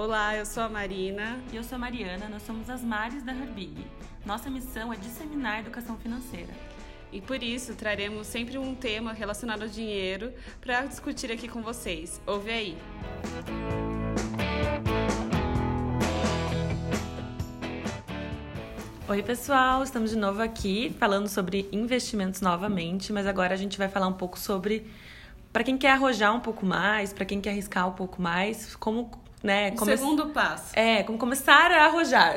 Olá, eu sou a Marina. E eu sou a Mariana, nós somos as Mares da Herbig. Nossa missão é disseminar a educação financeira. E por isso traremos sempre um tema relacionado ao dinheiro para discutir aqui com vocês. Ouve aí! Oi, pessoal, estamos de novo aqui falando sobre investimentos novamente, mas agora a gente vai falar um pouco sobre para quem quer arrojar um pouco mais, para quem quer arriscar um pouco mais, como né, come... segundo passo. É, como começar a arrojar.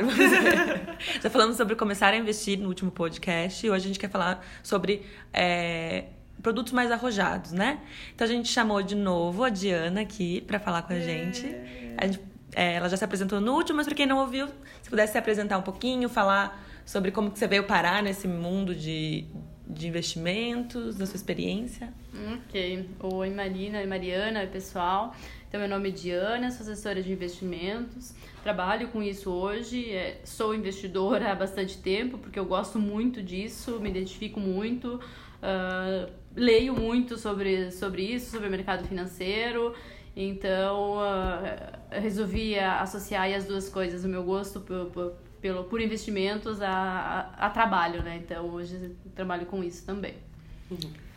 Já falamos sobre começar a investir no último podcast e hoje a gente quer falar sobre é, produtos mais arrojados, né? Então a gente chamou de novo a Diana aqui para falar com a gente. A gente é, ela já se apresentou no último, mas para quem não ouviu, se pudesse se apresentar um pouquinho, falar sobre como que você veio parar nesse mundo de, de investimentos, da sua experiência. Ok. Oi, Marina, oi, Mariana, oi, pessoal. Então, meu nome é Diana, sou assessora de investimentos, trabalho com isso hoje, é, sou investidora há bastante tempo, porque eu gosto muito disso, me identifico muito, uh, leio muito sobre, sobre isso, sobre o mercado financeiro, então uh, resolvi associar as duas coisas, o meu gosto por, por, pelo, por investimentos a, a, a trabalho, né? Então, hoje trabalho com isso também. Uhum.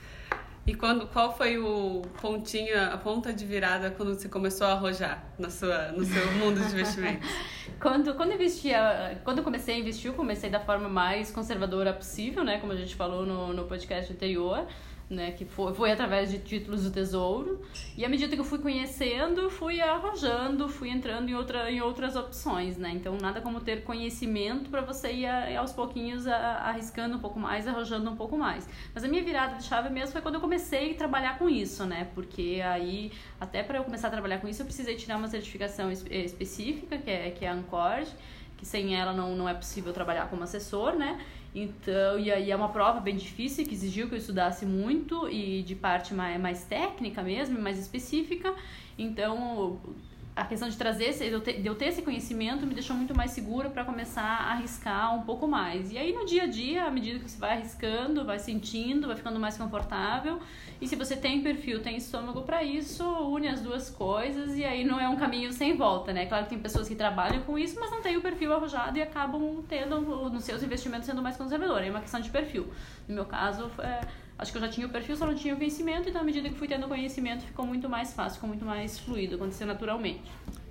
E quando, qual foi o pontinho, a ponta de virada quando você começou a arrojar no, sua, no seu mundo de investimentos? quando, quando, investia, quando comecei a investir, eu comecei da forma mais conservadora possível, né? Como a gente falou no, no podcast anterior né, que foi, foi através de títulos do tesouro. E à medida que eu fui conhecendo, fui arrojando, fui entrando em, outra, em outras opções, né? Então, nada como ter conhecimento para você ir, a, aos pouquinhos arriscando um pouco mais, arrojando um pouco mais. Mas a minha virada de chave mesmo foi quando eu comecei a trabalhar com isso, né? Porque aí, até para eu começar a trabalhar com isso, eu precisei tirar uma certificação específica, que é, que é a Ancord, que sem ela não, não é possível trabalhar como assessor, né? Então, e aí é uma prova bem difícil, que exigiu que eu estudasse muito e de parte mais, mais técnica mesmo, mais específica. Então, a questão de trazer, esse, de eu, ter, esse conhecimento me deixou muito mais segura para começar a arriscar um pouco mais. E aí no dia a dia, à medida que você vai arriscando, vai sentindo, vai ficando mais confortável. E se você tem perfil, tem estômago para isso, une as duas coisas e aí não é um caminho sem volta, né? Claro que tem pessoas que trabalham com isso, mas não tem o perfil arrojado e acabam tendo nos seus investimentos sendo mais conservador. É uma questão de perfil. No meu caso, é, acho que eu já tinha o perfil, só não tinha o conhecimento, então à medida que fui tendo conhecimento ficou muito mais fácil, ficou muito mais fluido, aconteceu naturalmente.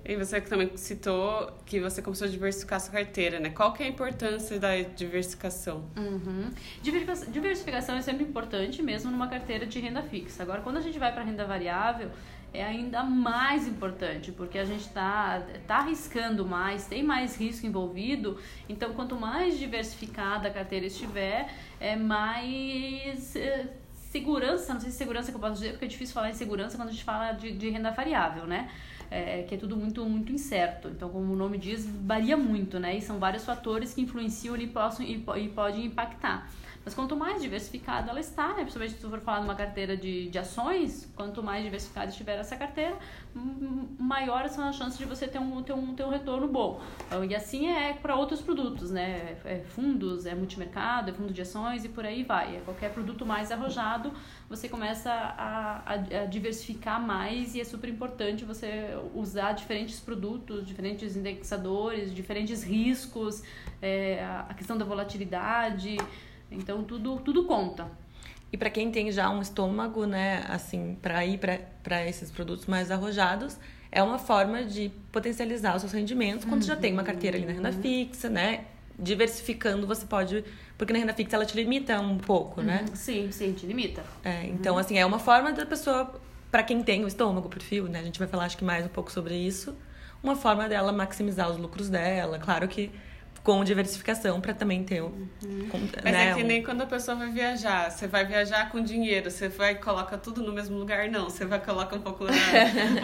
E você também citou que você começou a diversificar sua carteira, né? Qual que é a importância da diversificação? Uhum. Diversificação é sempre importante, mesmo numa carteira de renda fixa. Agora, quando a gente vai para renda variável, é ainda mais importante, porque a gente está tá arriscando mais, tem mais risco envolvido, então quanto mais diversificada a carteira estiver, é mais é, segurança, não sei se segurança que eu posso dizer, porque é difícil falar em segurança quando a gente fala de, de renda variável, né? É, que é tudo muito, muito incerto. Então, como o nome diz, varia muito, né? E são vários fatores que influenciam e, possam, e, e podem impactar. Mas quanto mais diversificada ela está, né? principalmente se for falar numa carteira de, de ações, quanto mais diversificada estiver essa carteira, maiores são as chances de você ter um, ter um, ter um retorno bom. Então, e assim é para outros produtos, né? É fundos, é multimercado, é fundo de ações e por aí vai. É qualquer produto mais arrojado, você começa a, a, a diversificar mais e é super importante você usar diferentes produtos, diferentes indexadores, diferentes riscos, é, a questão da volatilidade. Então tudo, tudo conta. E para quem tem já um estômago, né, assim, para ir para esses produtos mais arrojados, é uma forma de potencializar os seus rendimentos quando uhum. já tem uma carteira ali na renda fixa, né? Diversificando, você pode. Porque na renda fixa ela te limita um pouco, né? Uhum. Sim, sim, te limita. É, então, uhum. assim, é uma forma da pessoa, para quem tem o estômago, o perfil, né? A gente vai falar acho que mais um pouco sobre isso. Uma forma dela maximizar os lucros dela. Claro que com diversificação para também ter o. Uhum. Com, Mas né, é que nem quando a pessoa vai viajar. Você vai viajar com dinheiro, você vai e coloca tudo no mesmo lugar, não. Você vai coloca um pouco na,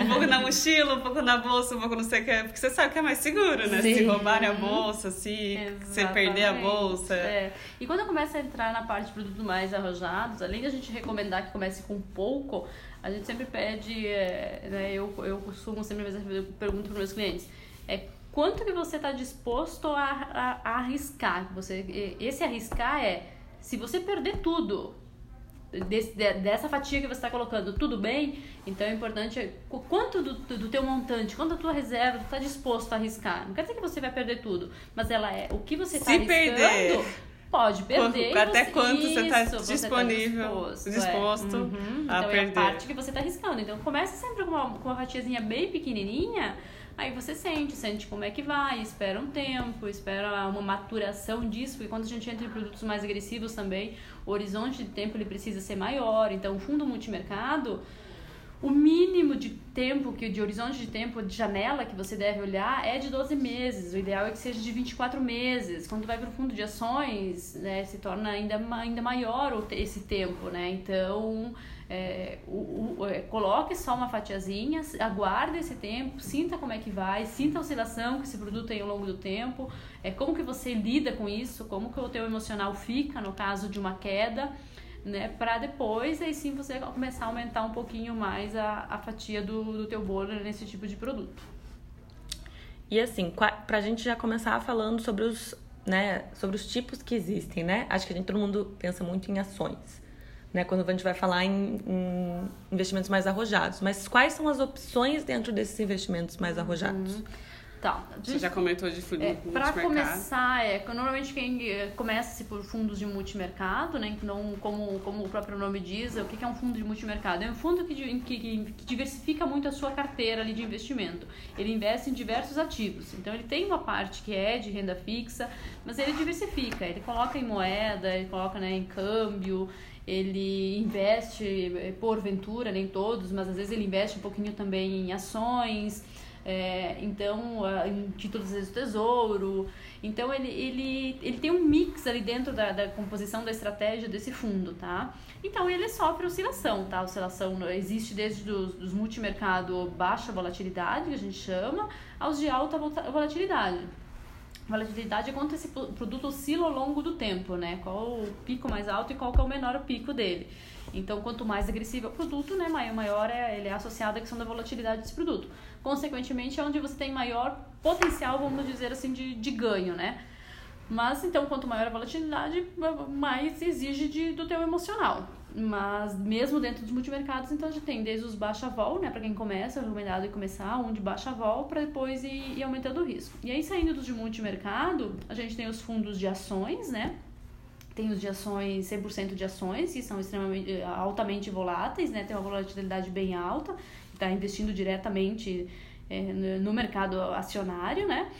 um pouco na mochila, um pouco na bolsa, um pouco não sei o que. Porque você sabe que é mais seguro, né? Sim. Se roubarem a bolsa, se você perder a bolsa. É. E quando começa a entrar na parte de produtos mais arrojados, além de a gente recomendar que comece com pouco, a gente sempre pede, é, né, eu, eu costumo sempre fazer pergunta para meus clientes, é quanto que você está disposto a, a, a, arriscar. Você, esse arriscar é, se você perder tudo, desse, dessa fatia que você está colocando, tudo bem? Então é importante quanto do, do teu montante, quanto a tua reserva está disposto a arriscar. Não quer dizer que você vai perder tudo, mas ela é o que você está arriscando. Perder. Pode perder. Até você, quanto você está disponível, tá disposto, disposto é. uhum. a então, perder. é a parte que você está arriscando. Então começa sempre com uma, com uma fatiazinha bem pequenininha Aí você sente, sente como é que vai, espera um tempo, espera uma maturação disso, porque quando a gente entra em produtos mais agressivos também, o horizonte de tempo ele precisa ser maior. Então, o fundo multimercado, o mínimo de tempo, que de horizonte de tempo, de janela que você deve olhar é de 12 meses. O ideal é que seja de 24 meses. Quando vai para o fundo de ações, né, se torna ainda, ainda maior esse tempo, né? Então, é, o, o, é, coloque só uma fatiazinha, aguarde esse tempo, sinta como é que vai, sinta a oscilação que esse produto tem ao longo do tempo, é, como que você lida com isso, como que o teu emocional fica no caso de uma queda, né, para depois aí sim você começar a aumentar um pouquinho mais a, a fatia do, do teu bolo nesse tipo de produto. E assim, para a gente já começar falando sobre os, né, sobre os tipos que existem, né? Acho que a gente, todo mundo pensa muito em ações né, quando a gente vai falar em, em, investimentos mais arrojados. Mas quais são as opções dentro desses investimentos mais arrojados? Uhum. Tá. Você já comentou de fundo é, Para começar, é, normalmente quem eh, começa por fundos de multimercado, né, não, como, como o próprio nome diz, o que é um fundo de multimercado? É um fundo que, que, que diversifica muito a sua carteira ali de investimento. Ele investe em diversos ativos. Então ele tem uma parte que é de renda fixa, mas ele diversifica. Ele coloca em moeda, ele coloca né, em câmbio, ele investe eh, por ventura, nem todos, mas às vezes ele investe um pouquinho também em ações, é, então em títulos do tesouro. Então ele, ele, ele tem um mix ali dentro da, da composição da estratégia desse fundo, tá? Então ele sofre oscilação, tá? Oscilação existe desde os, dos multimercado baixa volatilidade, que a gente chama, aos de alta volatilidade volatilidade é quanto esse produto oscila ao longo do tempo, né? Qual o pico mais alto e qual é o menor pico dele. Então, quanto mais agressivo é o produto, né, maior é, ele é associado à questão da volatilidade desse produto. Consequentemente, é onde você tem maior potencial, vamos dizer assim, de, de ganho, né? Mas, então, quanto maior a volatilidade, mais exige de, do teu emocional. Mas mesmo dentro dos multimercados, então a gente tem desde os baixa vol, né, para quem começa, recomendado ir começar um de baixa vol para depois ir, ir, aumentando o risco. E aí saindo dos de multimercado, a gente tem os fundos de ações, né? Tem os de ações, 100% de ações, que são extremamente eh, altamente voláteis, né? Tem uma volatilidade bem alta, está investindo diretamente é, no mercado acionário, né?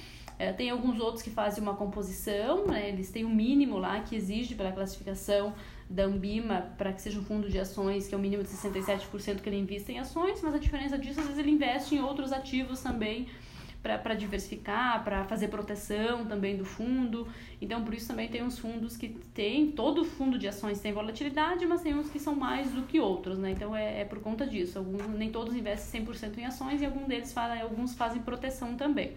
É, tem alguns outros que fazem uma composição, né? eles têm um mínimo lá que exige pela classificação da Ambima para que seja um fundo de ações, que é o mínimo de 67% que ele invista em ações, mas a diferença disso, às vezes ele investe em outros ativos também para diversificar, para fazer proteção também do fundo. Então, por isso também tem uns fundos que tem, todo fundo de ações tem volatilidade, mas tem uns que são mais do que outros, né? Então, é, é por conta disso. Alguns, nem todos investem 100% em ações e alguns deles fazem, alguns fazem proteção também,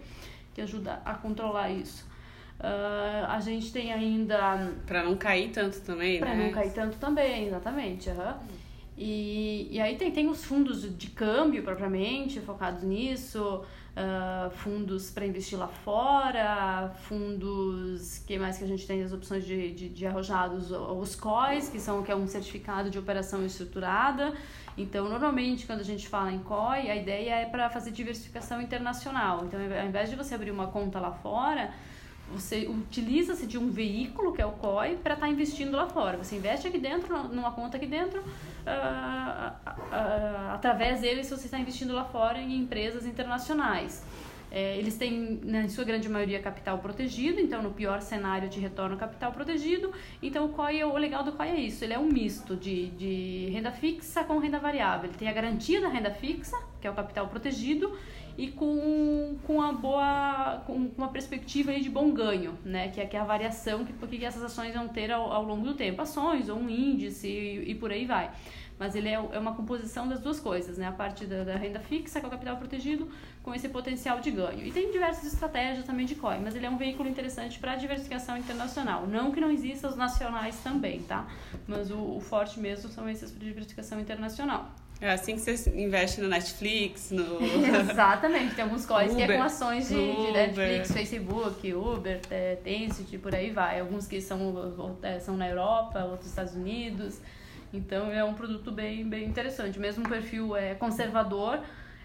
que ajuda a controlar isso. Uh, a gente tem ainda. Para não cair tanto também, pra né? Para não cair tanto também, exatamente. Uhum. E, e aí tem, tem os fundos de câmbio propriamente, focados nisso, uh, fundos para investir lá fora, fundos. que mais que a gente tem as opções de, de, de arrojados? Os COIs, que, são, que é um certificado de operação estruturada. Então, normalmente, quando a gente fala em COI, a ideia é para fazer diversificação internacional. Então, ao invés de você abrir uma conta lá fora você utiliza-se de um veículo, que é o COI, para estar tá investindo lá fora. Você investe aqui dentro, numa conta aqui dentro, uh, uh, através dele, se você está investindo lá fora em empresas internacionais. É, eles têm, na sua grande maioria, capital protegido, então no pior cenário te retorna o capital protegido. Então o COI, o legal do COI é isso, ele é um misto de, de renda fixa com renda variável. Ele tem a garantia da renda fixa, que é o capital protegido, e com, com uma boa com uma perspectiva de bom ganho, né? Que é, que é a variação que, que essas ações vão ter ao, ao longo do tempo, ações ou um índice e, e por aí vai. Mas ele é, é uma composição das duas coisas, né? A parte da, da, renda fixa, que é o capital protegido, com esse potencial de ganho. E tem diversas estratégias também de COI, mas ele é um veículo interessante para a diversificação internacional. Não que não existam os nacionais também, tá? Mas o, o forte mesmo são esses para diversificação internacional. É assim que você investe no Netflix, no... Exatamente, tem alguns coins que é com ações de, de, Netflix, Facebook, Uber, Tencent, por aí vai. Alguns que são, é, são na Europa, outros nos Estados Unidos. Então é um produto bem, bem interessante. Mesmo um perfil é, conservador,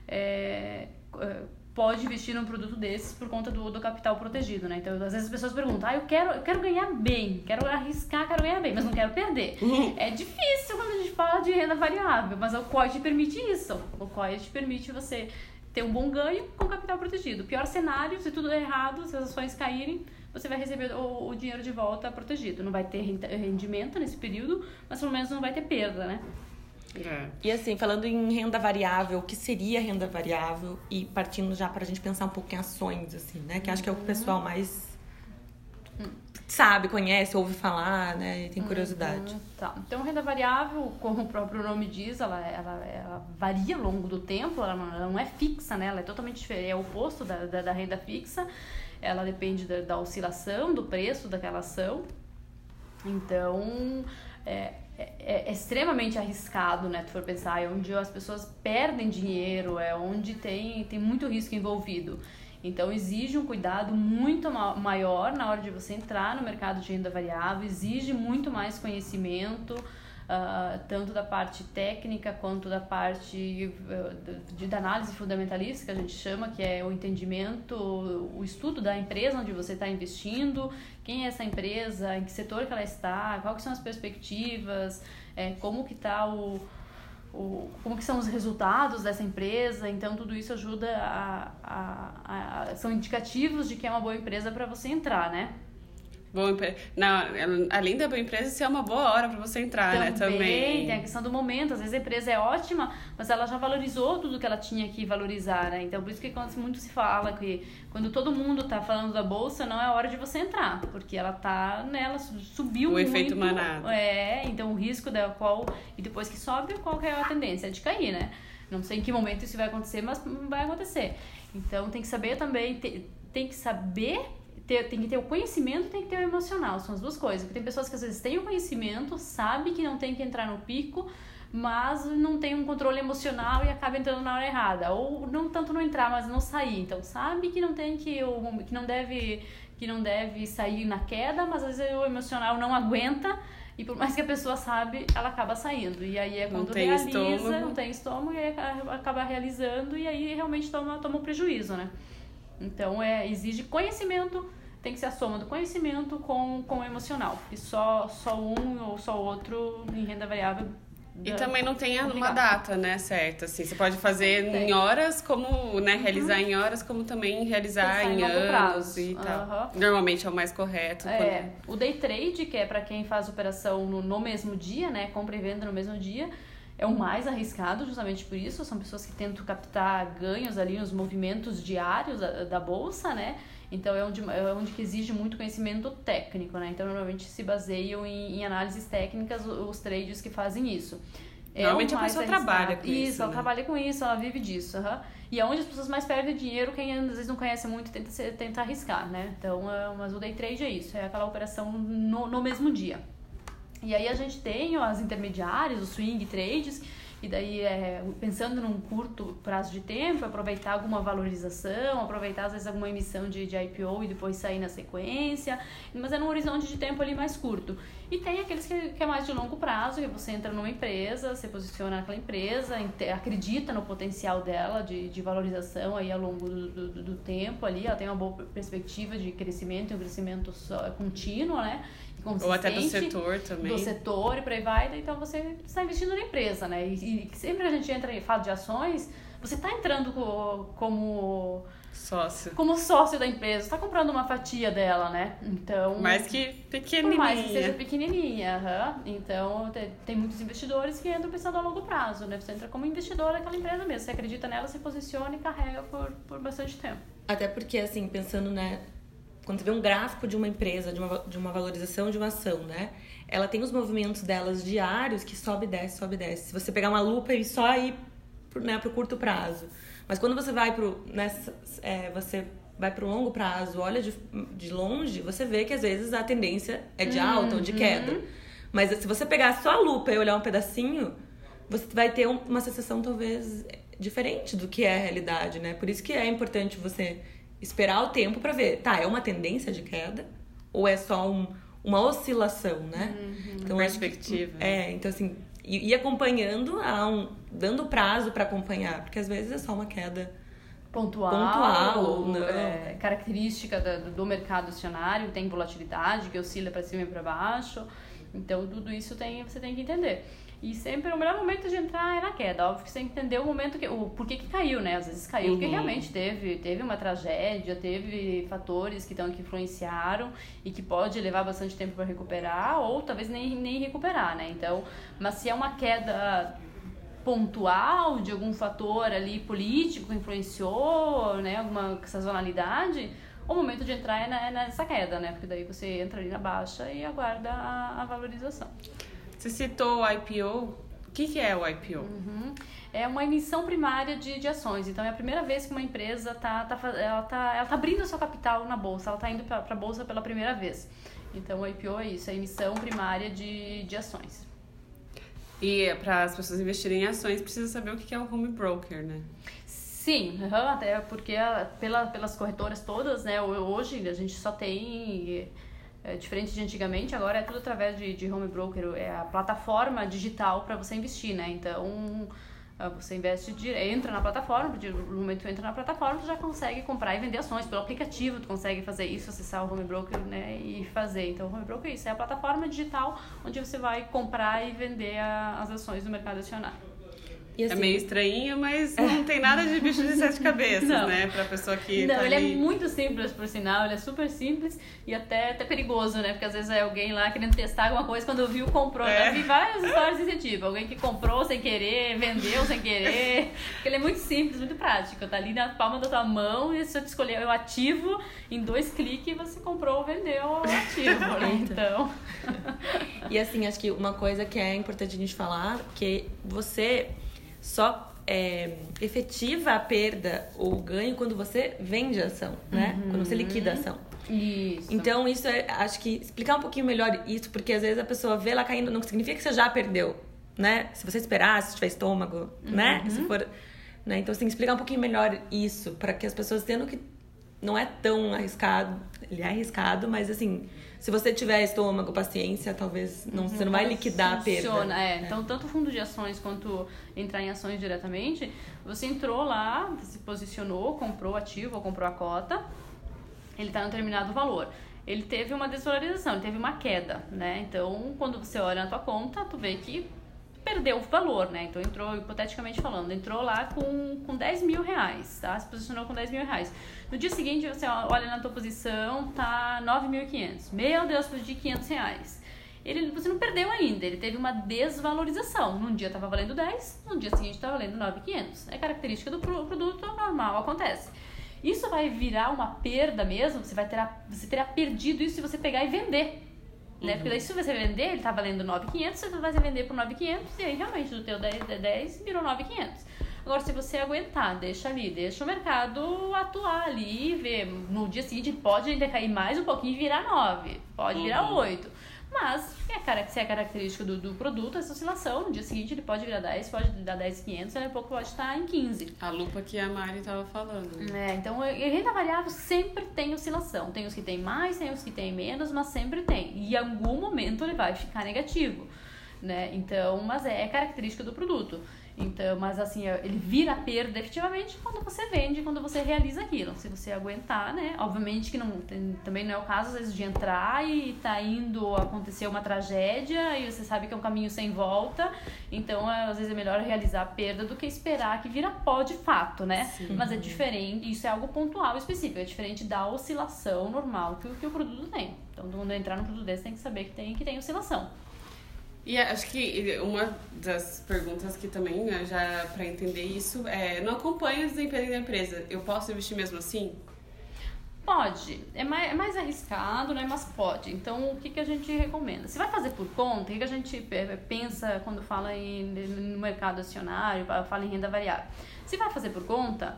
é, é, pode investir num produto desses por conta do, do capital protegido, né? Então, às vezes as pessoas perguntam, ah, eu quero, eu quero ganhar bem, quero arriscar, quero ganhar bem, mas não quero perder. Uhum. É difícil quando a gente fala de renda variável, mas o COI te permite isso. O COI te permite você ter um bom ganho com capital protegido. Pior cenário, se tudo der errado, se as ações caírem, você vai receber o, o dinheiro de volta protegido. Não vai ter rendimento nesse período, mas pelo menos não vai ter perda, né? É. E assim, falando em renda variável, o que seria renda variável? E partindo já para a gente pensar um pouco em ações, assim, né? Que acho que é o que o pessoal mais sabe, conhece, ouve falar, né? E tem curiosidade. Uhum, tá. Então, renda variável, como o próprio nome diz, ela, ela, ela varia ao longo do tempo, ela não, ela não, é fixa, né? Ela é totalmente diferente, é o oposto da, da, da renda fixa. Ela depende da, da, oscilação do preço daquela ação. Então, é, é, é, extremamente arriscado, né? Se for pensar, é onde as pessoas perdem dinheiro, é onde tem, tem muito risco envolvido. Então exige um cuidado muito maior na hora de você entrar no mercado de renda variável, exige muito mais conhecimento, uh, tanto da parte técnica quanto da parte uh, de, de análise fundamentalista, que a gente chama, que é o entendimento, o estudo da empresa onde você está investindo, quem é essa empresa, em que setor que ela está, quais são as perspectivas, é, como que está o, como que são os resultados dessa empresa, então tudo isso ajuda a, a, a são indicativos de que é uma boa empresa para você entrar, né? Boa, não, além da boa empresa, isso é uma boa hora para você entrar, Também, né? Também. Tem a questão do momento. Às vezes a empresa é ótima, mas ela já valorizou tudo que ela tinha que valorizar, né? Então, por isso que quando muito se fala que quando todo mundo tá falando da bolsa, não é hora de você entrar, porque ela tá nela, subiu o muito. O efeito manada. É, então o risco da qual. E depois que sobe, qual que é a tendência? É de cair, né? Não sei em que momento isso vai acontecer, mas vai acontecer. Então tem que saber também, tem, tem que saber ter, tem que ter o conhecimento tem que ter o emocional. São as duas coisas. Porque tem pessoas que às vezes têm o conhecimento, sabe que não tem que entrar no pico, mas não tem um controle emocional e acaba entrando na hora errada. Ou não tanto não entrar, mas não sair. Então sabe que não tem que, que não deve que não deve sair na queda, mas às vezes o emocional não aguenta e por mais que a pessoa sabe, ela acaba saindo. E aí é quando não realiza, estômago. não tem estômago, e acaba realizando e aí realmente toma, toma um prejuízo, né? Então é, exige conhecimento, tem que ser a soma do conhecimento com, com o emocional. E só, só um ou só outro em renda variável. E também não tem uma data, né, certa, assim. Você pode fazer em horas, como, né, uhum. realizar uhum. em horas, como também realizar em, em anos prazo. e tal. Uhum. Normalmente é o mais correto. É, quando... o day trade, que é para quem faz operação no, no mesmo dia, né, compra e venda no mesmo dia, é o mais arriscado justamente por isso. São pessoas que tentam captar ganhos ali nos movimentos diários da, da bolsa, né? Então é onde, é onde que exige muito conhecimento técnico, né? Então normalmente se baseiam em, em análises técnicas os trades que fazem isso. É Normalmente a pessoa trabalha com isso. Isso, ela né? trabalha com isso, ela vive disso. Uhum. E é onde as pessoas mais perdem dinheiro, quem às vezes não conhece muito tenta, tenta arriscar, né? Então, é, mas o day trade é isso, é aquela operação no, no mesmo dia. E aí a gente tem as intermediárias, os swing trades, e daí é, pensando num curto prazo de tempo, aproveitar alguma valorização, aproveitar às vezes alguma emissão de, de IPO e depois sair na sequência, mas é num horizonte de tempo ali mais curto. E tem aqueles que, que é mais de longo prazo, que você entra numa empresa, você posiciona naquela empresa, acredita no potencial dela de, de valorização aí ao longo do, do, do tempo ali, ela tem uma boa perspectiva de crescimento, um crescimento só, contínuo, né? Ou até do setor também. Do setor e por aí vai. Então você está investindo na empresa, né? E, e sempre a gente entra em fala de ações, você está entrando como sócio. Como sócio da empresa, está comprando uma fatia dela, né? Então. Mais que pequenininha. Por mais que seja pequenininha, uhum. Então tem, tem muitos investidores que entram pensando a longo prazo, né? Você entra como investidor naquela empresa mesmo. Você acredita nela, se posiciona e carrega por, por bastante tempo. Até porque, assim, pensando, né? quando você vê um gráfico de uma empresa, de uma, de uma valorização de uma ação, né? Ela tem os movimentos delas diários que sobe e desce, sobe e desce. Se você pegar uma lupa e só ir né, pro curto prazo. Mas quando você vai pro, né, é, você vai pro longo prazo, olha de, de longe, você vê que às vezes a tendência é de alta ou de queda. Uhum. Mas se você pegar só a lupa e olhar um pedacinho, você vai ter uma sensação talvez diferente do que é a realidade, né? Por isso que é importante você esperar o tempo para ver, tá, é uma tendência de queda ou é só um, uma oscilação, né? Uhum, então, perspectiva. Que, é, então assim, e ir acompanhando, a um, dando prazo para acompanhar, porque às vezes é só uma queda pontual, pontual é, característica do, do mercado acionário, tem volatilidade que oscila para cima e para baixo. Então, tudo isso tem, você tem que entender. E sempre o melhor momento de entrar é na queda. Óbvio que você entendeu o momento que. o porquê que caiu, né? Às vezes caiu uhum. porque realmente teve, teve uma tragédia, teve fatores que, estão que influenciaram e que pode levar bastante tempo para recuperar, ou talvez nem, nem recuperar, né? Então, mas se é uma queda pontual de algum fator ali político que influenciou, né? Alguma sazonalidade o momento de entrar é, é nessa queda, né? Porque daí você entra ali na baixa e aguarda a, a valorização. Você citou o IPO. O que, que é o IPO? Uhum. É uma emissão primária de, de ações. Então, é a primeira vez que uma empresa está tá, ela tá, ela tá abrindo seu capital na bolsa. Ela está indo para a bolsa pela primeira vez. Então, o IPO é isso, é a emissão primária de, de ações. E para as pessoas investirem em ações, precisa saber o que é o home broker, né? Sim, até porque pela, pelas corretoras todas, né? Hoje a gente só tem é, diferente de antigamente, agora é tudo através de, de home broker, é a plataforma digital para você investir, né? Então, ah, você investe, entra na plataforma, no momento que entra na plataforma, tu já consegue comprar e vender ações. Pelo aplicativo tu consegue fazer isso, acessar o home broker né, e fazer. Então, o home broker é isso, é a plataforma digital onde você vai comprar e vender a, as ações do mercado acionário. É assim, é meio estranho, mas não tem nada de bicho de sete cabeças, não. né? Pra pessoa que. Não, tá ele é ali... é muito simples, por sinal, ele é super simples e até, até perigoso, né? Porque às vezes é alguém lá querendo testar alguma coisa, quando viu, comprou. É. Já vi várias histórias desse tipo. Alguém que comprou sem querer, vendeu sem querer. Porque ele é muito simples, muito prático. Tá ali na palma da tua mão e se você escolher o ativo, em dois cliques você comprou ou vendeu o ativo, né? Então. e assim, acho que uma coisa que é importante a gente falar, que você só é, efetiva a perda ou ganho quando você vende a ação, né? Uhum. Quando você liquida a ação. Isso. Então, isso é, acho que explicar um pouquinho melhor isso, porque às vezes a pessoa vê ela caindo, não significa que você já perdeu, né? Se você esperar, se tiver estômago, né? uhum. né? Se for, né? Então, você tem que explicar um pouquinho melhor isso, para que as pessoas entendam que não é tão arriscado, ele é arriscado, mas assim, se você tiver estômago, paciência, talvez não, uhum, você não vai liquidar funciona, a perda. É. é. Então, tanto fundo de ações quanto entrar em ações diretamente, você entrou lá, se posicionou, comprou ativo ou comprou a cota, ele está em um determinado valor. Ele teve uma desvalorização, ele teve uma queda, né? Então, quando você olha na tua conta, tu vê que perdeu o valor, né? Então entrou, hipoteticamente falando, entrou lá com, com 10 mil reais, tá? Se posicionou com 10 mil reais. No dia seguinte, você olha na tua posição, tá 9.500. Meu Deus, perdi 500 reais. Ele, você não perdeu ainda, ele teve uma desvalorização. Num dia estava valendo 10, no dia seguinte estava valendo 9.500. É característica do produto normal, acontece. Isso vai virar uma perda mesmo, você vai ter você terá perdido isso se você pegar e vender. Né? Porque daí se você vender, ele tá valendo 9,500, você vai vender por 9,500 e aí realmente do teu 10, 10 virou 9,500. Agora, se você aguentar, deixa ali, deixa o mercado atuar ali, ver. No dia seguinte pode ainda cair mais um pouquinho e virar 9, pode uhum. virar 8. Mas, é, se é característico do, do produto, essa oscilação, no dia seguinte ele pode virar 10, pode dar 10,500, daqui a pouco pode estar em 15. A lupa que a Mari estava falando. É, então, renda variável sempre tem oscilação. Tem os que tem mais, tem os que tem menos, mas sempre tem. E em algum momento ele vai ficar negativo. Né? Então, mas é, é característica do produto. Então, mas assim, é, ele vira perda efetivamente quando você vende, quando você realiza aquilo. Se você aguentar, né? Obviamente que não, tem, também não é o caso, às vezes, de entrar e tá indo acontecer uma tragédia e você sabe que é um caminho sem volta. Então, é, às vezes é melhor realizar a perda do que esperar que vira pó de fato, né? Sim. Mas é diferente, isso é algo pontual específico, é diferente da oscilação normal que, que o produto tem. Então, quando entrar no produto desse, tem que saber que tem, que tem oscilação. E acho que uma das perguntas que também, né, já para entender isso, é: não acompanha o desempenho da empresa, eu posso investir mesmo assim? Pode, é mais, é mais arriscado, né? Mas pode. Então, o que, que a gente recomenda? Se vai fazer por conta, o que, que a gente pensa quando fala em, no mercado acionário, fala em renda variável? Se vai fazer por conta,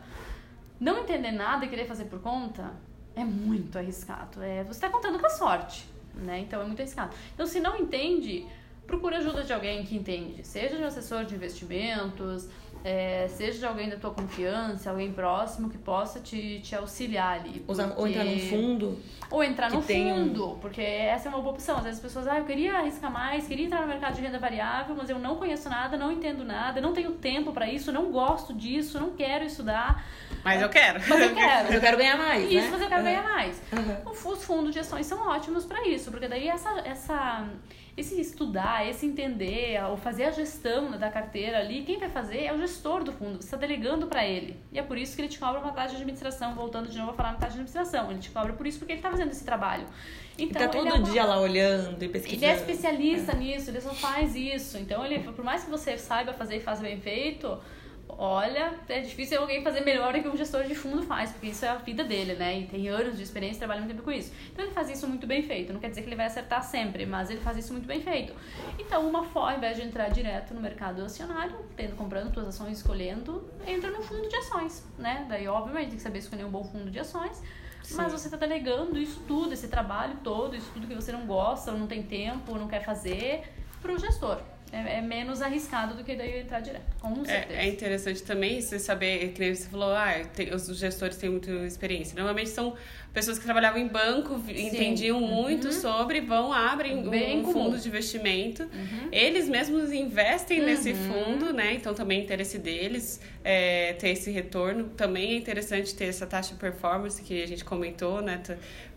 não entender nada e querer fazer por conta é muito arriscado. É, você está contando com a sorte, né? Então, é muito arriscado. Então, se não entende, procura ajuda de alguém que entende, seja de um assessor de investimentos, é, seja de alguém da tua confiança, alguém próximo que possa te, te auxiliar ali. Porque... Ou entrar num fundo. Ou entrar no fundo, um... porque essa é uma boa opção. Às vezes as pessoas, ah, eu queria arriscar mais, queria entrar no mercado de renda variável, mas eu não conheço nada, não entendo nada, não tenho tempo para isso, não gosto disso, não quero estudar. Mas eu quero. Mas eu quero. mas eu quero ganhar mais. Isso, né? mas eu quero uhum. ganhar mais. Uhum. Os fundos de ações são ótimos para isso, porque daí essa. essa esse estudar, esse entender, ou fazer a gestão da carteira ali, quem vai fazer é o gestor do fundo, você está delegando para ele. E é por isso que ele te cobra uma taxa de administração, voltando de novo a falar na taxa de administração. Ele te cobra por isso porque ele está fazendo esse trabalho. Então, ele tá todo é uma... dia lá olhando e pesquisando. Ele é especialista é. nisso, ele só faz isso. Então, ele, por mais que você saiba fazer e faça bem feito, olha, é difícil alguém fazer melhor do que um gestor de fundo faz, porque isso é a vida dele, né? E tem anos de experiência, trabalha muito tempo com isso. Então ele faz isso muito bem feito. Não quer dizer que ele vai acertar sempre, mas ele faz isso muito bem feito. Então, uma forma, ao invés de entrar direto no mercado acionário, tendo comprando suas ações, escolhendo, entra no fundo de ações, né? Daí, obviamente, tem que saber escolher um bom fundo de ações. Sim. Mas você está delegando isso tudo, esse trabalho todo, isso tudo que você não gosta, ou não tem tempo, ou não quer fazer, para o gestor é, é, menos arriscado do que daí entrar direto, com é, certeza. É, é interessante também você saber, que você falou, ah, tem, os gestores têm muita experiência. Normalmente são pessoas que trabalhavam em banco, Sim. entendiam muito uhum. sobre, vão, abrem Bem um fundo de investimento. Uhum. Eles mesmos investem uhum. nesse fundo, né? Então também é interesse deles é, ter esse retorno. Também é interessante ter essa taxa de performance que a gente comentou, né?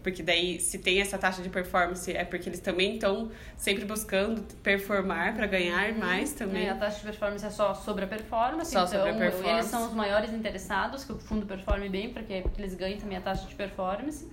Porque daí, se tem essa taxa de performance, é porque eles também estão sempre buscando performar para ganhar uhum. mais também. É, a taxa de performance é só sobre a performance. Só então, sobre a performance. eles são os maiores interessados que o fundo performe bem, porque, porque eles ganham também a taxa de performance.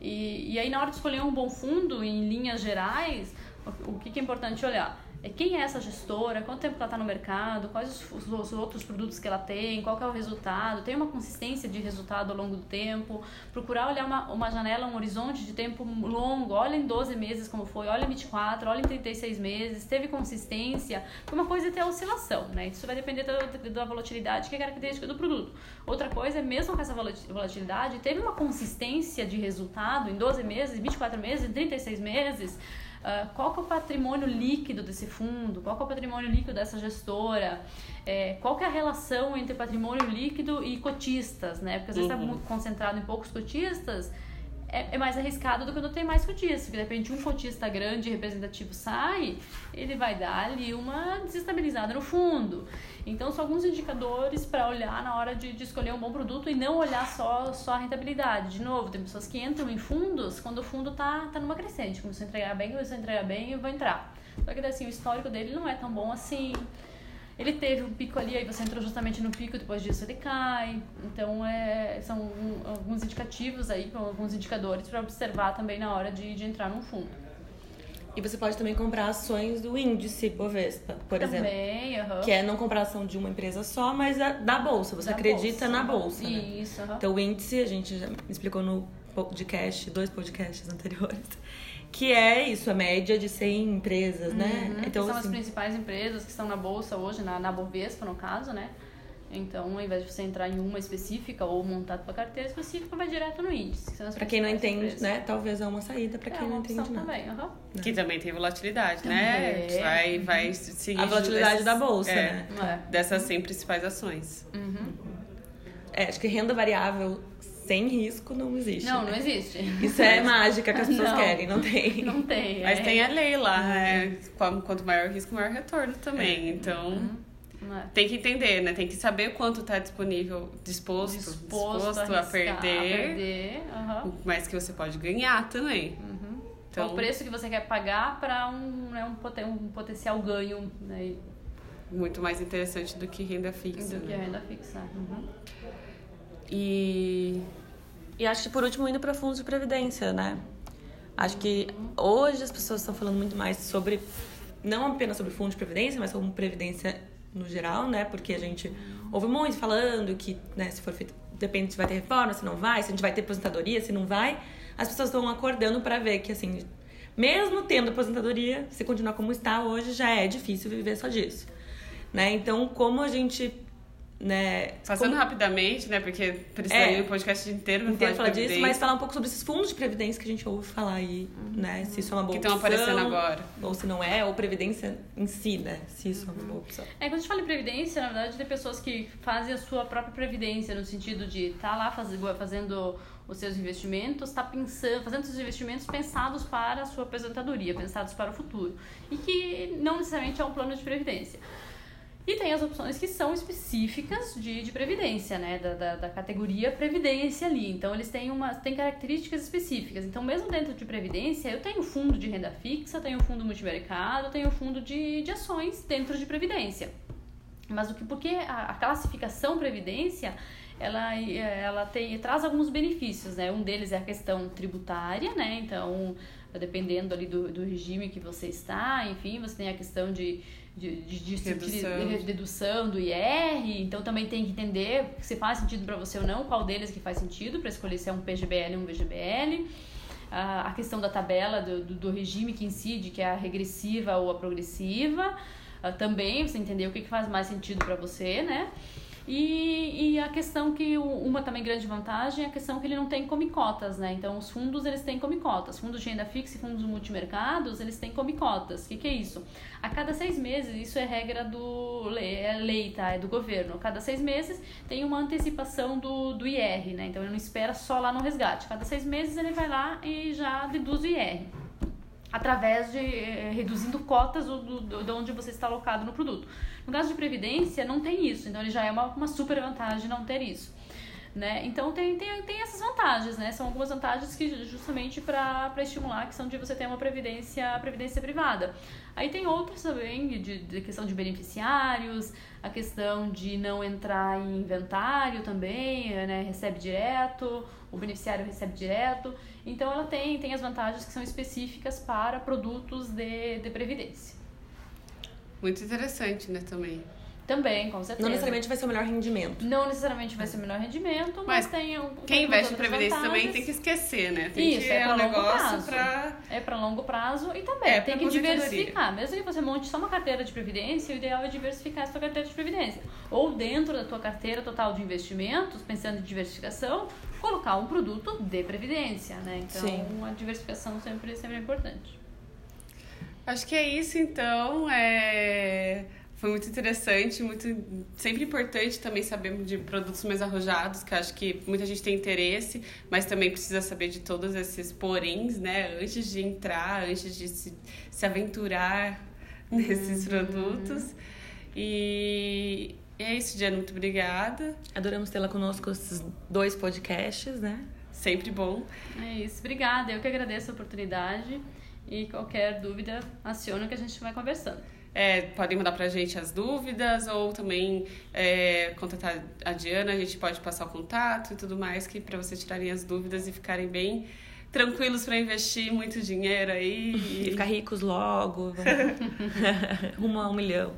E, e aí, na hora de escolher um bom fundo, em linhas gerais, o, o que, que é importante olhar? É quem é essa gestora, quanto tempo ela está no mercado, quais os, os, outros produtos que ela tem, qual é o resultado, tem uma consistência de resultado ao longo do tempo, procurar olhar uma, uma janela, um horizonte de tempo longo, olha em 12 meses como foi, olha em 24, olha em 36 meses, teve consistência, uma coisa é ter oscilação, né? Isso vai depender da, da volatilidade que é característica do produto. Outra coisa é mesmo com essa volatilidade, teve uma consistência de resultado em 12 meses, 24 meses, 36 meses, Uh, qual que é o patrimônio líquido desse fundo, qual que é o patrimônio líquido dessa gestora, é, qual que é a relação entre patrimônio líquido e cotistas, né? Porque às vezes está uhum. muito concentrado em poucos cotistas, é, é, mais arriscado do que quando tem mais cotistas. Porque de repente um cotista grande e representativo sai, ele vai dar ali uma desestabilizada no fundo. Então são alguns indicadores para olhar na hora de, de, escolher um bom produto e não olhar só, só a rentabilidade. De novo, tem pessoas que entram em fundos quando o fundo está tá numa crescente. Começou a entregar bem, começou a entregar bem, eu vou entrar. Só que assim, o histórico dele não é tão bom assim ele teve um pico ali, aí você entrou justamente no pico, depois disso ele cai. Então, é, são um, alguns indicativos aí, alguns indicadores para observar também na hora de, de entrar num fundo. E você pode também comprar ações do índice Bovespa, por também, exemplo. Que é não comprar ação de uma empresa só, mas da bolsa. Você da acredita bolsa. na bolsa. Né? Isso. Uhum. Então o índice, a gente já explicou no podcast, dois podcasts anteriores que é isso, a média de 100 empresas, né? Uhum, então, são assim... as principais empresas que estão na bolsa hoje, na, na Bovespa, no caso, né? Então, ao invés de você entrar em uma específica ou montar tua carteira específica, vai direto no índice. Que para quem não entende, empresas. né? Talvez é uma saída para é quem não entende nada. também, uhum. Que também tem volatilidade, né? também. né? Vai, vai seguir... A volatilidade da bolsa, é, né? É. Dessas 100 principais ações. Uhum. É, acho que renda variável sem risco não existe. Não, não existe. Isso é mágica que as pessoas não, querem, não tem. Não tem. Mas é. tem a lei lá, é, quanto maior o risco, maior o retorno também. É. Então. Uhum. É. Tem que entender, né? Tem que saber quanto está disponível, disposto, disposto, disposto a, a, perder, a perder uhum. mas que você pode ganhar também. Uhum. Então, o preço que você quer pagar para um, né, um, um potencial ganho. Né? Muito mais interessante do que renda fixa. Do né? que renda fixa. Uhum. E, e acho que por último indo para fundos de previdência, né? Acho que hoje as pessoas estão falando muito mais sobre não apenas sobre fundos de previdência, mas sobre previdência no geral, né? Porque a gente ouve muito falando que, né, se for feito, depende se vai ter reforma, se não vai, se a gente vai ter aposentadoria, se não vai. As pessoas estão acordando para ver que assim, mesmo tendo aposentadoria, se continuar como está hoje, já é difícil viver só disso, né? Então, como a gente né? Passando como... rapidamente, né? Porque precisaria é, um podcast inteiro pra inteiro falar, falar disso, mas falar um pouco sobre esses fundos de previdência que a gente ouve falar aí, uhum. né? Se isso é uma boa que opção. Que estão aparecendo agora. Ou se não é, ou previdência em si, né? Se isso uhum. é uma boa opção. É, quando a gente fala em previdência, na verdade, tem pessoas que fazem a sua própria previdência, no sentido de estar tá lá faz, fazendo os seus investimentos, está pensando, fazendo seus investimentos pensados para a sua aposentadoria, pensados para o futuro. E que não necessariamente é um plano de previdência. E tem as opções que são específicas de, de previdência, né? Da, da, da, categoria previdência ali. Então, eles têm, uma, têm características específicas. Então, mesmo dentro de previdência, eu tenho fundo de renda fixa, tenho fundo multimercado, tenho fundo de, de ações dentro de previdência. Mas o que, porque a, a classificação previdência ela, ela tem, traz alguns benefícios, né? Um deles é a questão tributária, né? Então, dependendo ali do, do regime que você está, enfim, você tem a questão de de, de, de, dedução. de, dedução do IR, então também tem que entender se faz sentido para você ou não, qual deles que faz sentido para escolher se é um PGBL ou um VGBL. a questão da tabela do, do, do, regime que incide, que é a regressiva ou a progressiva, também você entender o que, que faz mais sentido para você, né? E, e a questão que uma também grande vantagem é a questão que ele não tem comicotas, né? Então os fundos eles têm comicotas, fundos de renda fixa e fundos multimercados eles têm comicotas. O que, que é isso? A cada seis meses, isso é regra do é lei, tá? É do governo. A cada seis meses tem uma antecipação do, do IR, né? Então ele não espera só lá no resgate. A cada seis meses ele vai lá e já deduz o IR através de eh, reduzindo cotas do, do, de onde você está alocado no produto. No caso de previdência, não tem isso, então ele já é uma, uma super vantagem não ter isso. Né? Então tem, tem, tem essas vantagens, né? São algumas vantagens que justamente para estimular que são de você ter uma previdência, previdência privada. Aí tem outras também, de, de questão de beneficiários, a questão de não entrar em inventário também, né? Recebe direto, o beneficiário recebe direto. Então ela tem, tem as vantagens que são específicas para produtos de, de previdência. Muito interessante, né, também. Também, com certeza. Não necessariamente vai ser o melhor rendimento. Não necessariamente vai ser o melhor rendimento, mas, mas tem um, Quem investe em previdência também tem que esquecer, né? Tem Isso, que é para um longo prazo. Pra... É para longo prazo e também é tem que diversificar. Mesmo que você monte só uma carteira de previdência, o ideal é diversificar a sua carteira de previdência. Ou dentro da tua carteira total de investimentos, pensando em diversificação, colocar um produto de previdência, né? Então, Sim. a diversificação sempre, sempre é importante. Acho que é isso, então. É... Foi muito interessante, muito sempre importante também saber de produtos mais arrojados, que acho que muita gente tem interesse, mas também precisa saber de todos esses poréns, né? Antes de entrar, antes de se, se aventurar nesses uhum. produtos. E é isso, Diana, muito obrigada. Adoramos tê-la conosco esses dois podcasts, né? Sempre bom. É isso, obrigada. Eu que agradeço a oportunidade e qualquer dúvida, aciona que a gente vai conversando. É, podem mandar pra gente as dúvidas ou também é, contatar a Diana, a gente pode passar o contato e tudo mais, que para vocês tirarem as dúvidas e ficarem bem tranquilos para investir muito dinheiro aí. E ficar ricos logo, rumo a um milhão.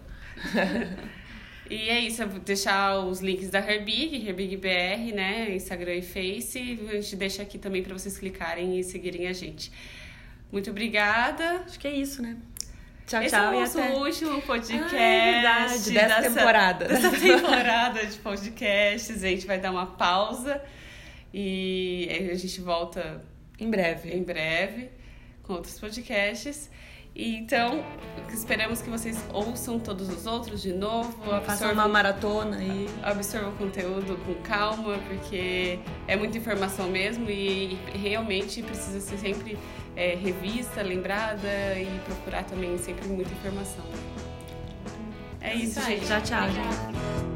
E é isso, eu vou deixar os links da Herbig, Herbig BR, né? Instagram e Face. A gente deixa aqui também para vocês clicarem e seguirem a gente. Muito obrigada. Acho que é isso, né? Tchau, Esse tchau. Esse é o nosso até... último podcast ah, é dessa, dessa temporada. Dessa temporada de podcasts. A gente vai dar uma pausa e a gente volta em breve. Em breve com outros podcasts. E então, esperamos que vocês ouçam todos os outros de novo. Façam uma maratona e absorvam o conteúdo com calma, porque é muita informação mesmo e realmente precisa ser sempre é, revista, lembrada e procurar também sempre muita informação. É isso, gente. Tchau, tchau, gente.